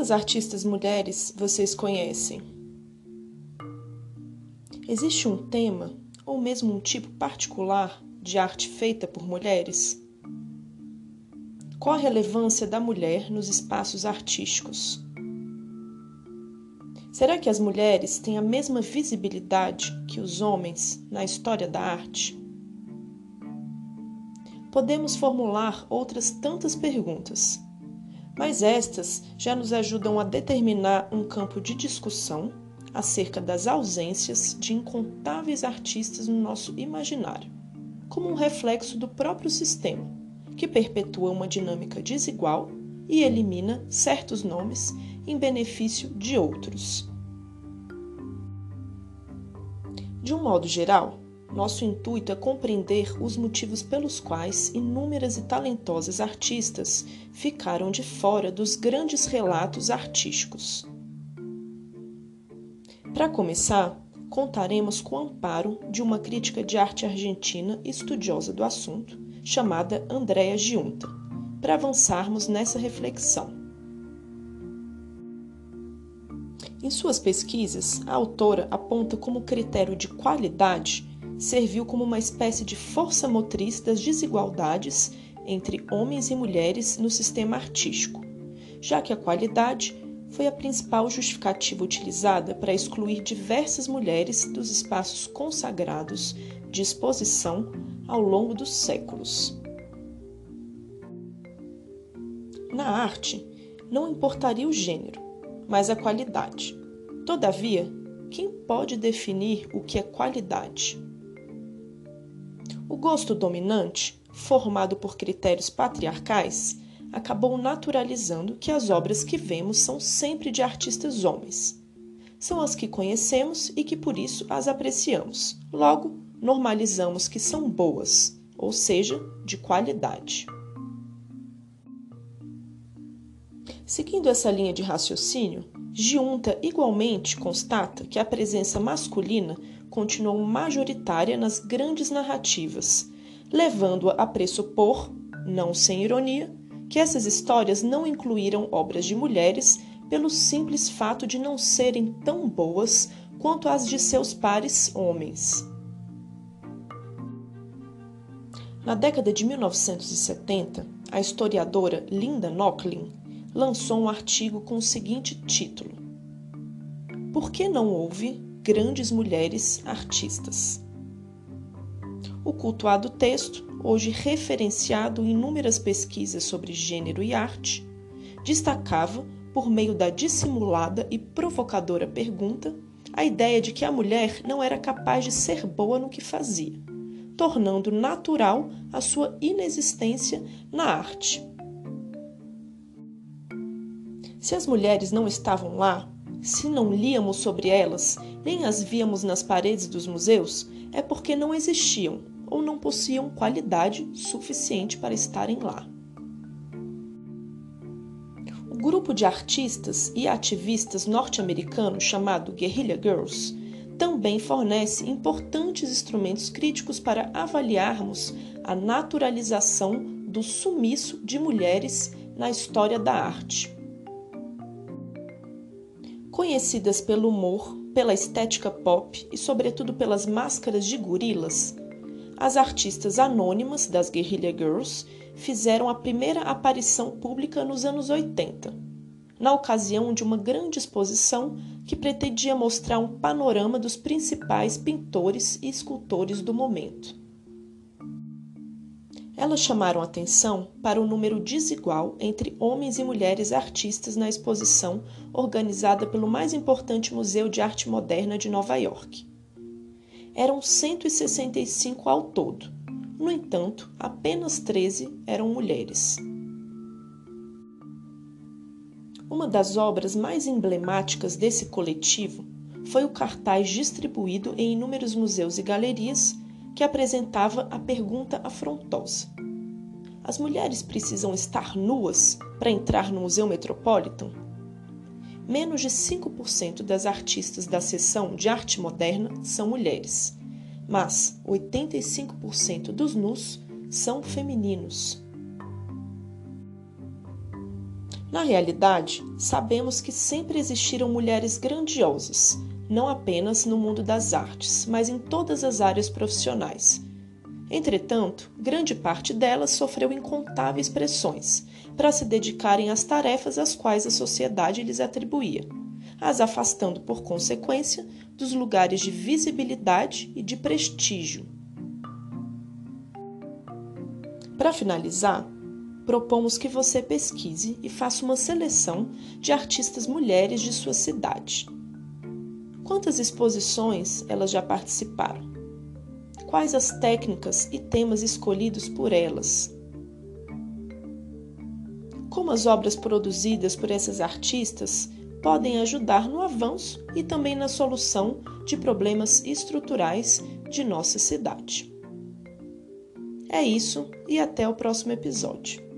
Quantas artistas mulheres vocês conhecem? Existe um tema ou mesmo um tipo particular de arte feita por mulheres? Qual a relevância da mulher nos espaços artísticos? Será que as mulheres têm a mesma visibilidade que os homens na história da arte? Podemos formular outras tantas perguntas, mas estas já nos ajudam a determinar um campo de discussão acerca das ausências de incontáveis artistas no nosso imaginário, como um reflexo do próprio sistema que perpetua uma dinâmica desigual e elimina certos nomes em benefício de outros. De um modo geral, nosso intuito é compreender os motivos pelos quais inúmeras e talentosas artistas ficaram de fora dos grandes relatos artísticos. Para começar, contaremos com o amparo de uma crítica de arte argentina estudiosa do assunto chamada Andrea Giunta, para avançarmos nessa reflexão. Em suas pesquisas, a autora aponta como critério de qualidade serviu como uma espécie de força motriz das desigualdades entre homens e mulheres no sistema artístico, já que a qualidade foi a principal justificativa utilizada para excluir diversas mulheres dos espaços consagrados de exposição ao longo dos séculos. Na arte, não importaria o gênero, mas a qualidade. Todavia, quem pode definir o que é qualidade? O gosto dominante, formado por critérios patriarcais, acabou naturalizando que as obras que vemos são sempre de artistas homens. São as que conhecemos e que por isso as apreciamos. Logo, normalizamos que são boas, ou seja, de qualidade. Seguindo essa linha de raciocínio, Giunta igualmente constata que a presença masculina continuou majoritária nas grandes narrativas, levando-a a pressupor, não sem ironia, que essas histórias não incluíram obras de mulheres pelo simples fato de não serem tão boas quanto as de seus pares homens. Na década de 1970, a historiadora Linda Nochlin lançou um artigo com o seguinte título: Por que não houve grandes mulheres artistas? O cultuado texto, hoje referenciado em inúmeras pesquisas sobre gênero e arte, destacava, por meio da dissimulada e provocadora pergunta, a ideia de que a mulher não era capaz de ser boa no que fazia tornando natural a sua inexistência na arte. Se as mulheres não estavam lá, se não líamos sobre elas, nem as víamos nas paredes dos museus, é porque não existiam ou não possuíam qualidade suficiente para estarem lá. O grupo de artistas e ativistas norte-americanos chamado Guerrilla Girls também fornece importantes instrumentos críticos para avaliarmos a naturalização do sumiço de mulheres na história da arte. Conhecidas pelo humor, pela estética pop e, sobretudo, pelas máscaras de gorilas, as artistas anônimas das Guerrilla Girls fizeram a primeira aparição pública nos anos 80 na ocasião de uma grande exposição que pretendia mostrar um panorama dos principais pintores e escultores do momento. Elas chamaram atenção para o número desigual entre homens e mulheres artistas na exposição organizada pelo mais importante museu de arte moderna de Nova York. Eram 165 ao todo. No entanto, apenas 13 eram mulheres. Uma das obras mais emblemáticas desse coletivo foi o cartaz distribuído em inúmeros museus e galerias que apresentava a pergunta afrontosa: As mulheres precisam estar nuas para entrar no Museu Metropolitan? Menos de 5% das artistas da seção de arte moderna são mulheres, mas 85% dos nus são femininos. Na realidade, sabemos que sempre existiram mulheres grandiosas, não apenas no mundo das artes, mas em todas as áreas profissionais. Entretanto, grande parte delas sofreu incontáveis pressões para se dedicarem às tarefas às quais a sociedade lhes atribuía, as afastando, por consequência, dos lugares de visibilidade e de prestígio. Para finalizar, propomos que você pesquise e faça uma seleção de artistas mulheres de sua cidade. Quantas exposições elas já participaram? Quais as técnicas e temas escolhidos por elas? Como as obras produzidas por essas artistas podem ajudar no avanço e também na solução de problemas estruturais de nossa cidade. É isso e até o próximo episódio.